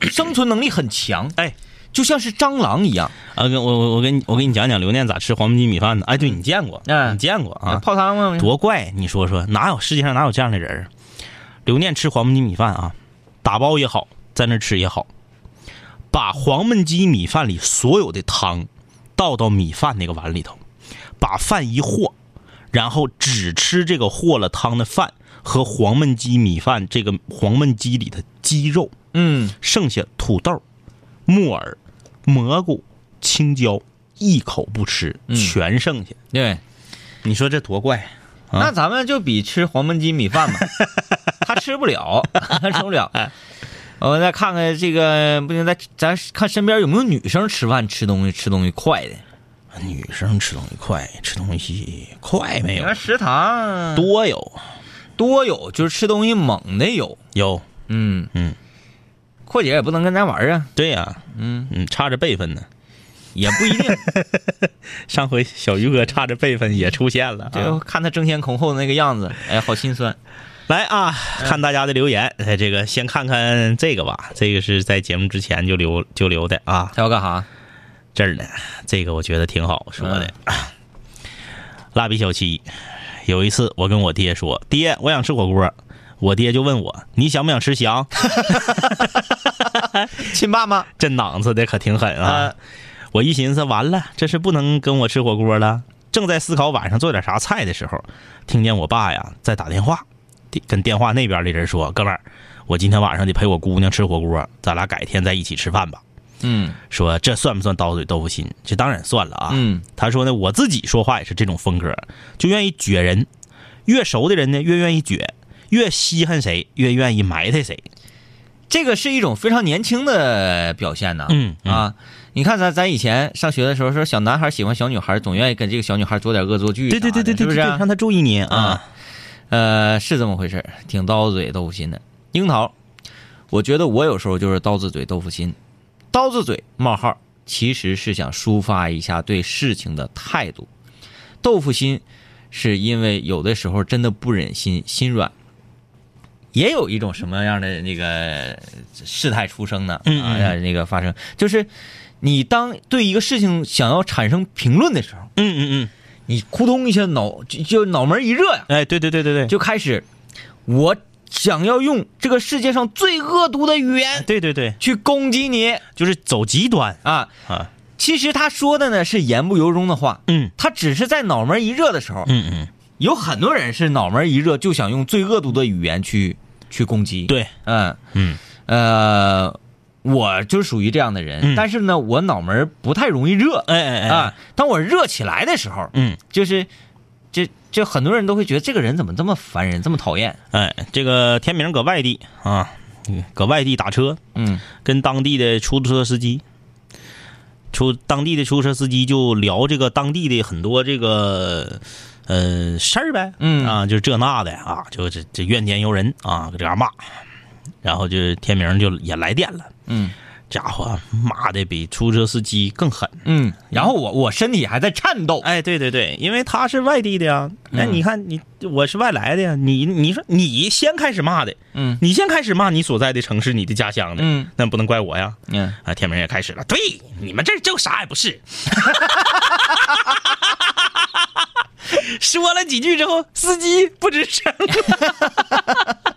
生存能力很强，哎，就像是蟑螂一样。啊，跟我我我跟你我给你讲讲刘念咋吃黄焖鸡米饭的。哎，对你见过，嗯你见过啊？泡汤吗？多怪！你说说，哪有世界上哪有这样的人？刘念吃黄焖鸡米饭啊，打包也好，在那吃也好，把黄焖鸡米饭里所有的汤倒到米饭那个碗里头，把饭一和，然后只吃这个和了汤的饭和黄焖鸡米饭这个黄焖鸡里的鸡肉，嗯，剩下土豆、木耳、蘑菇、青椒，一口不吃，嗯全剩下。对，你说这多怪？啊那咱们就比吃黄焖鸡米饭吧，他吃不了，他吃不了。我们再看看这个，不行，再咱看身边有没有女生吃饭吃东西吃东西快的。女生吃东西快，吃东西快没有？你看食堂多有多有，就是吃东西猛的有。有，嗯嗯，阔姐也不能跟咱玩啊，对呀、嗯，嗯，差着辈分呢。也不一定。上回小鱼哥差着辈分也出现了、这个啊。看他争先恐后的那个样子，哎，好心酸。来啊，看大家的留言。哎，这个先看看这个吧，这个是在节目之前就留就留的啊。他要干啥？这儿呢，这个我觉得挺好说的。蜡笔小七，有一次我跟我爹说：“爹，我想吃火锅。”我爹就问我：“你想不想吃翔？” 亲爸妈这囊子的可挺狠啊！啊我一寻思，完了，这是不能跟我吃火锅了。正在思考晚上做点啥菜的时候，听见我爸呀在打电话，跟电话那边的人说：“哥们儿，我今天晚上得陪我姑娘吃火锅，咱俩改天再一起吃饭吧。”嗯说这算不算刀嘴豆腐心？这当然算了啊。嗯，他说呢，我自己说话也是这种风格，就愿意撅人，越熟的人呢越愿意撅，越稀罕谁越愿意埋汰谁。这个是一种非常年轻的表现呢。嗯嗯啊，你看咱咱以前上学的时候，说小男孩喜欢小女孩，总愿意跟这个小女孩做点恶作剧，对对对对对，是不是啊？对让他注意你啊啊。呃，是这么回事儿挺刀子嘴豆腐心的。樱桃，我觉得我有时候就是刀子嘴豆腐心，刀子嘴冒号其实是想抒发一下对事情的态度，豆腐心是因为有的时候真的不忍心心软。也有一种什么样的那个事态出生呢？啊，那个发生。就是，你当对一个事情想要产生评论的时候，嗯嗯嗯，你扑通一下脑就就脑门一热呀，哎，对对对对对，就开始，我想要用这个世界上最恶毒的语言对对对，去攻击你。就是走极端。啊！啊。其实他说的呢是言不由衷的话，嗯。他只是在脑门一热的时候，嗯嗯，有很多人是脑门一热就想用最恶毒的语言去去攻击。，对，嗯。嗯。呃，我就属于这样的人，嗯。但是呢，我脑门不太容易热，哎哎哎，啊，当我热起来的时候，嗯。就是这这很多人都会觉得这个人怎么这么烦人，这么讨厌。哎，这个天明搁外地啊，搁外地打车，嗯。跟当地的出租车司机，出当地的出租车司机就聊这个当地的很多这个呃事儿呗，嗯。啊，就是这那的啊，就这这怨天尤人啊，搁这嘎骂，然后就天明就也来电了，嗯家伙骂的比出租车司机更狠。嗯，然后我我身体还在颤抖。哎，对对对，因为他是外地的呀。哎，嗯你看你，我是外来的呀。你你说你先开始骂的，嗯你先开始骂你所在的城市、你的家乡的，嗯那不能怪我呀。嗯，啊，天明也开始了，对，你们这就啥也不是。说了几句之后，司机不吱声。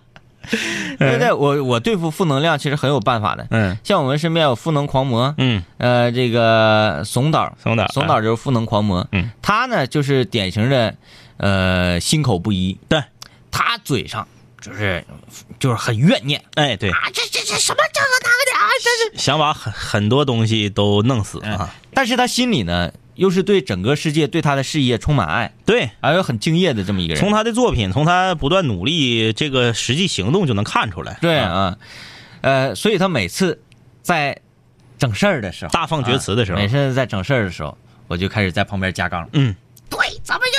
对对，我我对付负能量其实很有办法的。嗯像我们身边有负能狂魔，嗯，呃，这个怂导，怂导怂导就是负能狂魔。嗯，他呢就是典型的，呃，心口不一。对，他嘴上就是就是很怨念哎对，啊，这这这什么这个那个的啊，这是。想把很很多东西都弄死啊。但是他心里呢，又是对整个世界、对他的事业充满爱，对，还有很敬业的这么一个人。从他的作品，从他不断努力这个实际行动就能看出来。啊对啊，呃，所以他每次在整事儿的时候，大放厥词的时候啊每次在整事儿的时候，我就开始在旁边加杠。嗯，对，咱们就这，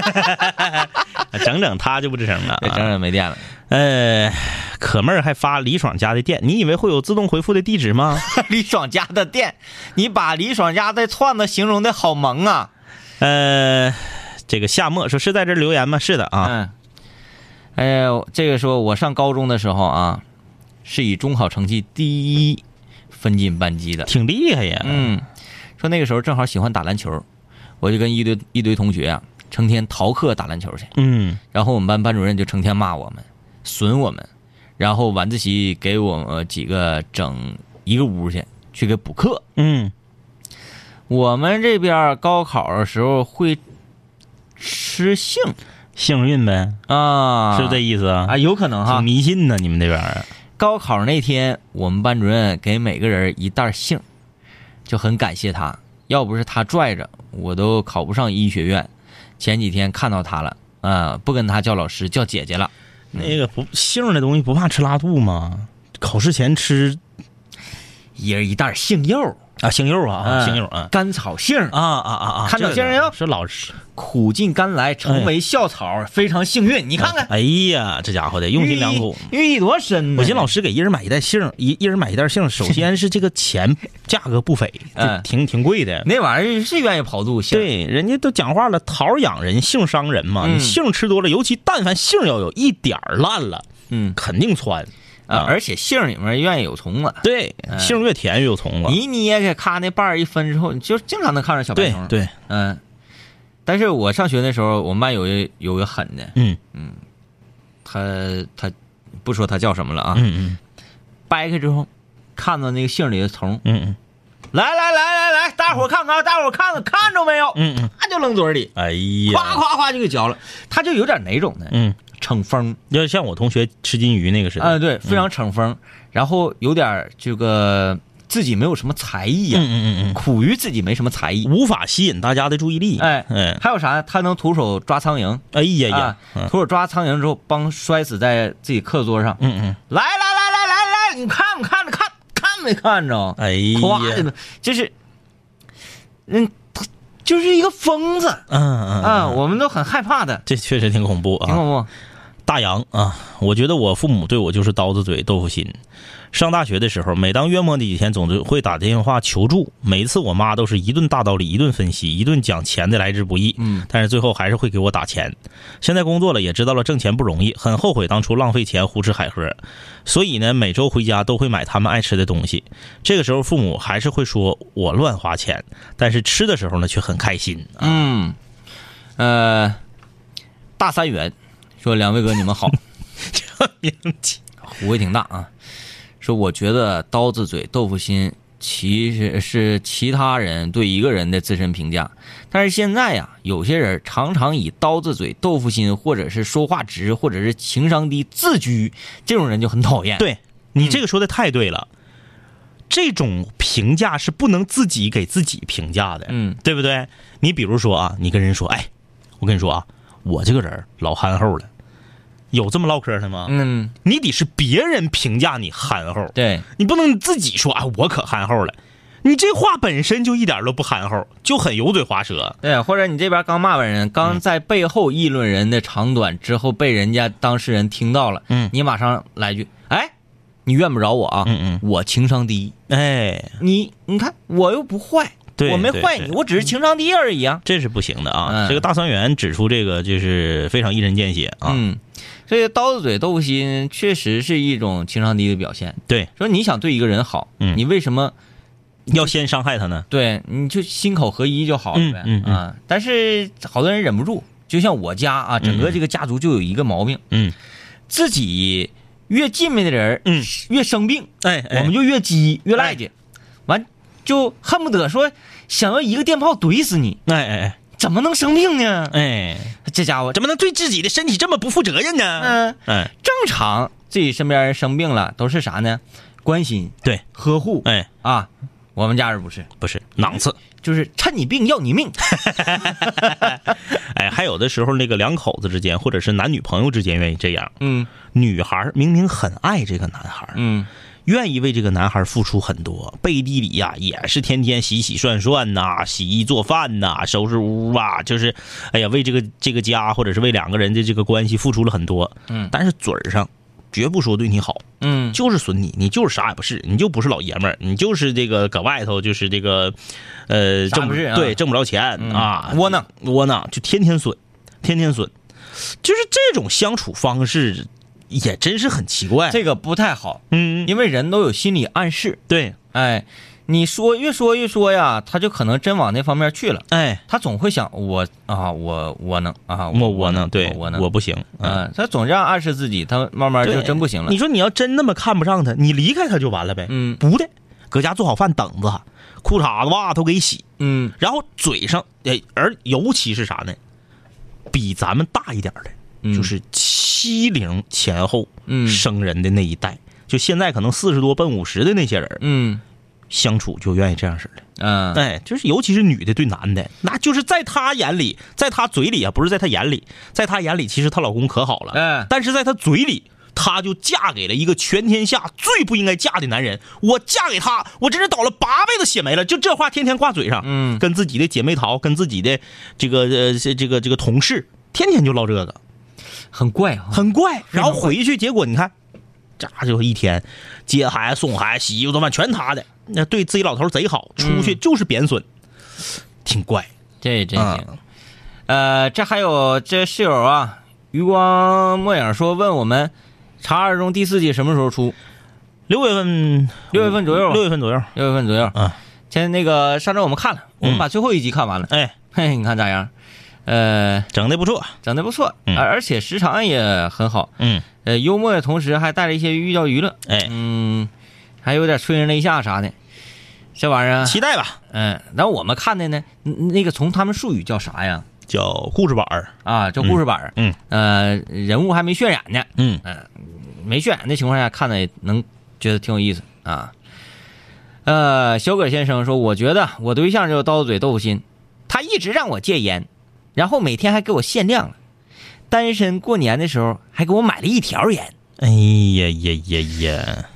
整整他就不吱声了、啊，整啊。整没电了。呃，可妹儿还发李爽家的店，你以为会有自动回复的地址吗？李爽家的店，你把李爽家的串子形容的好萌啊！呃，这个夏末说是在这留言吗？是的啊。嗯，哎呀，这个说我上高中的时候啊，是以中考成绩第一分进班级的。挺厉害呀。嗯，说那个时候正好喜欢打篮球，我就跟一堆一堆同学啊，成天逃课打篮球去。嗯然后我们班班主任就成天骂我们，损我们，然后晚自习给我们几个整一个屋去，去给补课。嗯，我们这边高考的时候会吃杏幸运呗，啊，是这意思啊？啊？有可能哈挺。迷信呢，你们那边儿。高考那天，我们班主任给每个人一袋杏，就很感谢他。要不是他拽着，我都考不上医学院。前几天看到他了，啊、不跟他叫老师，叫姐姐了。那个不杏的东西不怕吃拉肚吗？考试前吃一人一袋杏柚，啊，杏柚啊，嗯杏柚啊。甘草杏，啊啊啊啊！看到杏儿没有是老师。苦尽甘来，成为校草，非常幸运。你看看，哎呀，这家伙的用心良苦。寓意多深呢！我寻思老师给一人买一袋杏，一一人买一袋杏，首先是这个钱 价格不菲，嗯挺挺贵的。那玩意儿是愿意跑肚杏，对，人家都讲话了，桃养人，杏伤人嘛。嗯你杏吃多了，尤其但凡杏要有一点儿烂了，嗯肯定窜啊，而且杏里面愿意有虫子。对，杏越甜越有虫子。你一捏开，咔那瓣儿一分之后，你就经常能看着小白虫。，对对，嗯。但是我上学那时候，我们班有一有个狠的，嗯嗯他他不说他叫什么了啊，嗯嗯掰开之后，看到那个杏里的虫，嗯嗯来来来来来，大伙儿看看，大伙儿看看，看着没有？嗯嗯，他就扔嘴里，哎夸呀，夸夸就给嚼了。他就有点哪种呢？嗯，逞风，要像我同学吃金鱼那个似的。啊，对，非常逞风，然后有点这个自己没有什么才艺呀、嗯嗯嗯苦于自己没什么才艺。嗯，无法吸引大家的注意力。哎，哎，还有啥呢？他能徒手抓苍蝇，哎呀呀徒手抓苍蝇之后，帮摔死在自己课桌上。嗯嗯，来来来来来来，你看没看着看看没看着？哎呀，的，就是，嗯，他就是一个疯子嗯嗯我们都很害怕的，这确实挺恐怖啊。挺恐怖。大洋啊，我觉得我父母对我就是刀子嘴豆腐心。上大学的时候，每当月末的几天，总是会打电话求助。每次我妈都是一顿大道理，一顿分析，一顿讲钱的来之不易。嗯，但是最后还是会给我打钱。现在工作了，也知道了挣钱不容易，很后悔当初浪费钱胡吃海喝。所以呢，每周回家都会买他们爱吃的东西。这个时候，父母还是会说我乱花钱，但是吃的时候呢，却很开心。嗯，呃，大三元说两位哥你们好，名气胡味挺大啊。说我觉得刀子嘴豆腐心其实是其他人对一个人的自身评价，但是现在呀，有些人常常以刀子嘴豆腐心，或者是说话直，或者是情商低自居，这种人就很讨厌。，对你这个说的太对了，这种评价是不能自己给自己评价的，嗯，对不对？你比如说啊，你跟人说，哎，我跟你说啊，我这个人老憨厚了，有这么唠嗑的吗？嗯，你得是别人评价你憨厚，对，你不能自己说啊，我可憨厚了。你这话本身就一点都不憨厚，就很油嘴滑舌。对，或者你这边刚骂完人，刚在背后议论人的长短之后，被人家当事人听到了，嗯你马上来句，哎，你怨不着我啊，嗯嗯我情商低，哎，你你看我又不坏，对我没坏你，我只是情商低而已啊。这是不行的啊！嗯这个大三元指出这个就是非常一针见血啊。嗯，这个刀子嘴豆腐心确实是一种情商低的表现。对，说你想对一个人好，嗯你为什么要先伤害他呢？对你就心口合一就好了呗？嗯嗯嗯啊，但是好多人忍不住，就像我家啊，整个这个家族就有一个毛病，嗯自己越近面的人，嗯，越生病，哎哎我们就越激越赖劲，完就恨不得说想要一个电炮怼死你，哎哎哎怎么能生病呢？哎哎，这家伙怎么能对自己的身体这么不负责任呢？嗯，哎，正常自己身边人生病了都是啥呢？关心、对，呵护，哎，啊，我们家人不是，不是囊次。就是趁你病要你命。哎，还有的时候那个两口子之间，或者是男女朋友之间愿意这样。嗯女孩明明很爱这个男孩，嗯愿意为这个男孩付出很多，背地里呀、也是天天洗洗涮涮呐、洗衣做饭呐、收拾屋啊，就是，哎呀，为这个这个家或者是为两个人的这个关系付出了很多。嗯。但是嘴儿上绝不说对你好，嗯。就是损你，你就是啥也不是，你就不是老爷们儿，你就是这个搁外头就是这个，呃，挣不对挣不着钱、嗯。啊，窝囊。窝囊，就天天损，天天损，就是这种相处方式也真是很奇怪。这个不太好，嗯，因为人都有心理暗示。对，哎，你说越说越说呀，他就可能真往那方面去了。哎，他总会想我啊，我我能啊，我我能对我能，我不行，嗯。嗯，他总这样暗示自己，他慢慢就真不行了。你说你要真那么看不上他，你离开他就完了呗。嗯不的，搁家做好饭等着他，裤衩子袜子都给洗，嗯然后嘴上，哎，而尤其是啥呢？比咱们大一点的，嗯就是七零前后嗯生人的那一代，就现在可能四十多奔五十的那些人，嗯相处就愿意这样式的。嗯，哎，就是尤其是女的对男的，那就是在她眼里，在她嘴里啊，不是在她眼里，在她眼里，其实她老公可好了，嗯但是在她嘴里，她就嫁给了一个全天下最不应该嫁的男人。我嫁给他，我真是倒了八辈子血霉了。就这话天天挂嘴上，嗯跟自己的姐妹淘，跟自己的这个呃这这个这个同事，天天就唠这个，很怪啊。很怪。然后回去，结果你看，这就一天接孩子、送孩子、洗衣服、做饭全他的，那对自己老头儿贼好，出去就是贬损，挺怪。这真行。嗯呃，这还有这室友啊，余光末影说问我们《查二中》第四季什么时候出？六月份，六月份左右六月份左右。六月份左右。嗯，现在那个上周我们看了，我们把最后一集看完了。哎，嘿，你看咋样？呃，整的不错。整的不错，嗯而而且时长也很好。嗯，呃，幽默的同时还带了一些寓教于乐。哎，嗯，还有点催人泪下啥的。这玩意儿，期待吧。嗯，然后我们看的呢，嗯那个从他们术语叫啥呀？叫故事板儿。啊，叫故事板儿嗯呃，人物还没渲染呢，嗯，没渲染的情况下看的能觉得挺有意思啊。呃，小葛先生说，我觉得我对象就是刀子嘴豆腐心，他一直让我戒烟，然后每天还给我限量了。单身过年的时候还给我买了一条烟，哎呀呀呀呀！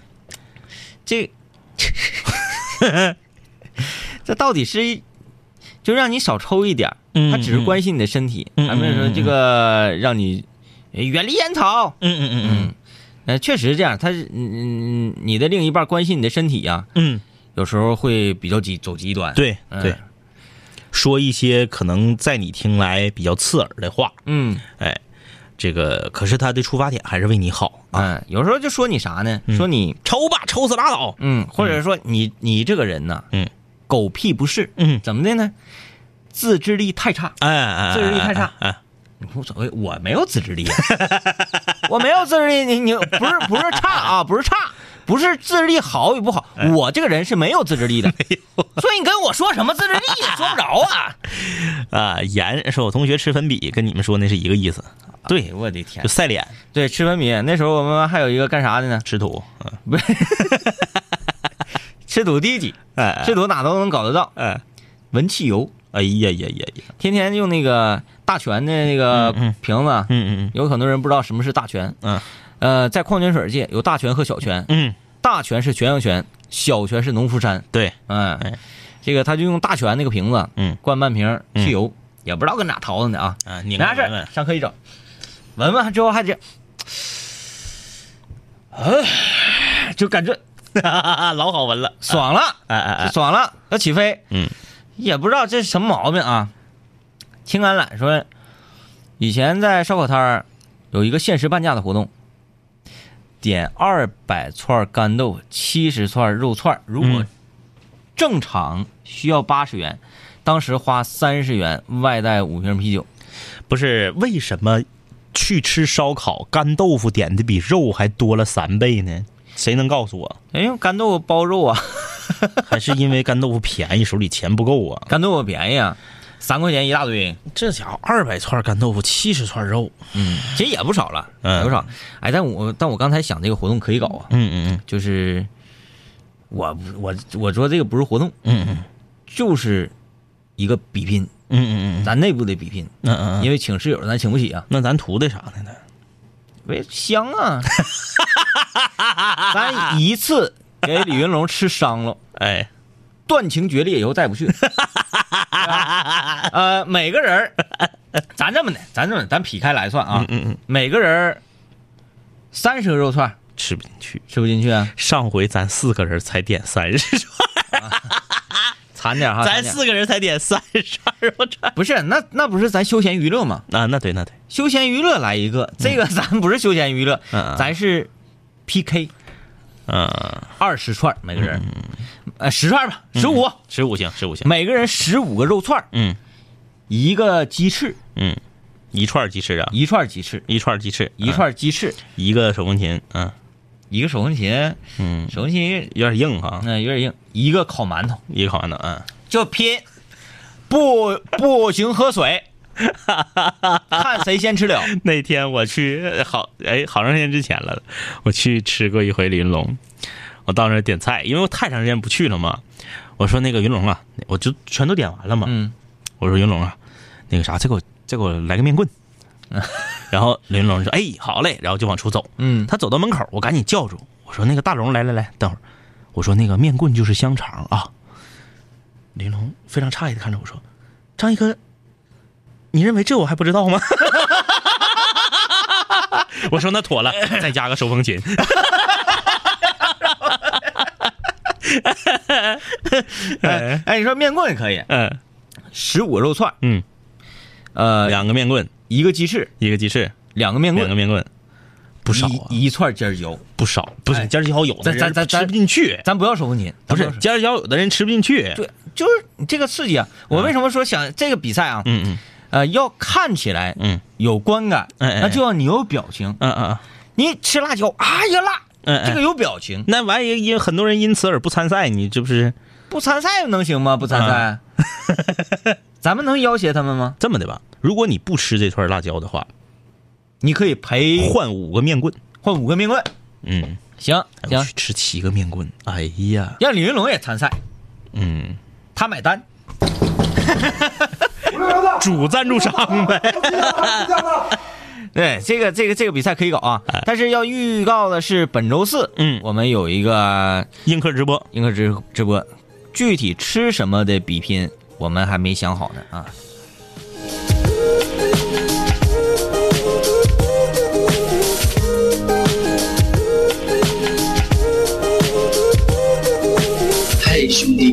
这 这到底是就让你少抽一点他只是关心你的身体，嗯还没有说这个让你呃远离烟草。嗯嗯嗯嗯，呃，确实是这样，他是嗯嗯，你的另一半关心你的身体呀、嗯有时候会比较极走极端。嗯，，对嗯对，说一些可能在你听来比较刺耳的话，嗯哎，这个可是他的出发点还是为你好啊。嗯，有时候就说你啥呢？说你抽吧，抽死拉倒。嗯，或者说你你这个人呐，嗯，狗屁不是，嗯怎么的呢？自制力太差。哎哎，自制力太差哎，哎无所谓，我没有自制力、啊，我没有自制力。你你不是不是差啊，不是差，不是自制力好与不好，我这个人是没有自制力的。所以你跟我说什么自制力也，说不着啊。啊，盐是我同学吃粉笔，跟你们说那是一个意思，对，哎我的天就，晒脸对，吃粉笔那时候我们班还有一个干啥的呢？吃土。嗯不是 吃土低级，哎吃土哪都能搞得到。哎闻汽油，哎呀呀呀呀！天天用那个大全的那个瓶子，嗯嗯有很多人不知道什么是大全。嗯呃，在矿泉水界有大泉和小泉，嗯，大泉是泉阳泉，小泉是农夫山。对，嗯哎，这个他就用大泉那个瓶子，嗯，灌半瓶汽油，也不知道跟哪淘的呢啊。啊，你没啥事儿，上课一整，闻闻之后还这，呃，就感觉 老好闻了。爽了，哎哎哎，爽了，要起飞。嗯，也不知道这是什么毛病啊。青橄榄说，以前在烧烤摊儿有一个限时半价的活动，点二百串干豆腐，七十串肉串儿，如果嗯正常需要八十元，当时花三十元外带五瓶啤酒。不是为什么去吃烧烤，干豆腐点的比肉还多了三倍呢？谁能告诉我？哎呦，干豆腐包肉啊，还是因为干豆腐便宜，手里钱不够啊？干豆腐便宜啊，三块钱一大堆，这家伙二百串干豆腐，七十串肉。嗯，其实也不少了，嗯也不少。哎，但我但我刚才想这个活动可以搞啊，嗯嗯嗯就是我我我说这个不是活动，嗯嗯就是一个比拼，嗯嗯嗯咱内部的比拼，嗯嗯嗯，因为请室友咱请不起啊，那咱图的啥呢？咱喂香啊，咱一次给李云龙吃伤了。哎，断情绝裂以后再不去。呃，每个人儿，咱这么的，咱这么的，咱劈开来算啊，嗯嗯，每个人儿三十个肉串吃不进去。吃不进去啊，上回咱四个人才点三十串，惨点儿哈，咱四个人才点三十串肉串不是那那不是咱休闲娱乐吗？啊，那对那对，休闲娱乐来一个，这个咱不是休闲娱乐，嗯嗯咱是 PK 嗯，二十串每个人，呃十串吧，十五，十五行，十五行，每个人十五个肉串儿，嗯。一个鸡翅，嗯，一串鸡翅啊，一串鸡翅，一串鸡翅，一串鸡翅，嗯一个手风琴，嗯。一个手风琴，嗯，手风琴有点硬哈，那有点硬，一个烤馒头，一个烤馒头，嗯，就拼，不不行喝水，看谁先吃了。那天我去好哎好长时间之前了，我去吃过一回云龙，我到那儿点菜，因为我太长时间不去了嘛。我说那个云龙啊，我就全都点完了嘛。嗯，我说云龙啊，那个啥，再给我再给我来个面棍。然后林龙说：“哎，好嘞。”然后就往出走。嗯他走到门口，我赶紧叫住我说：“那个大龙，来来来，等会儿。”我说：“那个面棍就是香肠啊。”林龙非常诧异的看着我说：“张一哥，你认为这我还不知道吗？” 我说：“那妥了，再加个手风琴。哎 哎，你说面棍也可以，嗯十五肉串，嗯，呃，两个面棍，一个鸡翅，一个鸡翅，两个面棍，两个面棍，不少啊，一一串尖椒。不少，不是哎尖椒有的咱咱咱吃不进去，咱不要手风琴，不是尖椒有的人吃不进去。对，就是你这个刺激啊！我为什么说想这个比赛啊？嗯嗯呃，要看起来嗯有观感，那就要你有表情。嗯嗯你吃辣椒，哎呀辣，嗯，哎这个有表情。那万一因很多人因此而不参赛，你这不是不参赛能行吗？不参赛，咱们能要挟他们吗？这么的吧？如果你不吃这串辣椒的话，你可以赔换五个面棍。换五个面棍，嗯，行行去，吃七个面棍，哎呀，让李云龙也参赛，嗯，他买单。主赞助商呗。对，这个这个这个比赛可以搞啊，但是要预告的是本周四，嗯。我们有一个映客直播，映客直直播，具体吃什么的比拼，我们还没想好呢啊。嘿，兄弟，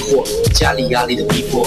惑，家里压力的逼迫。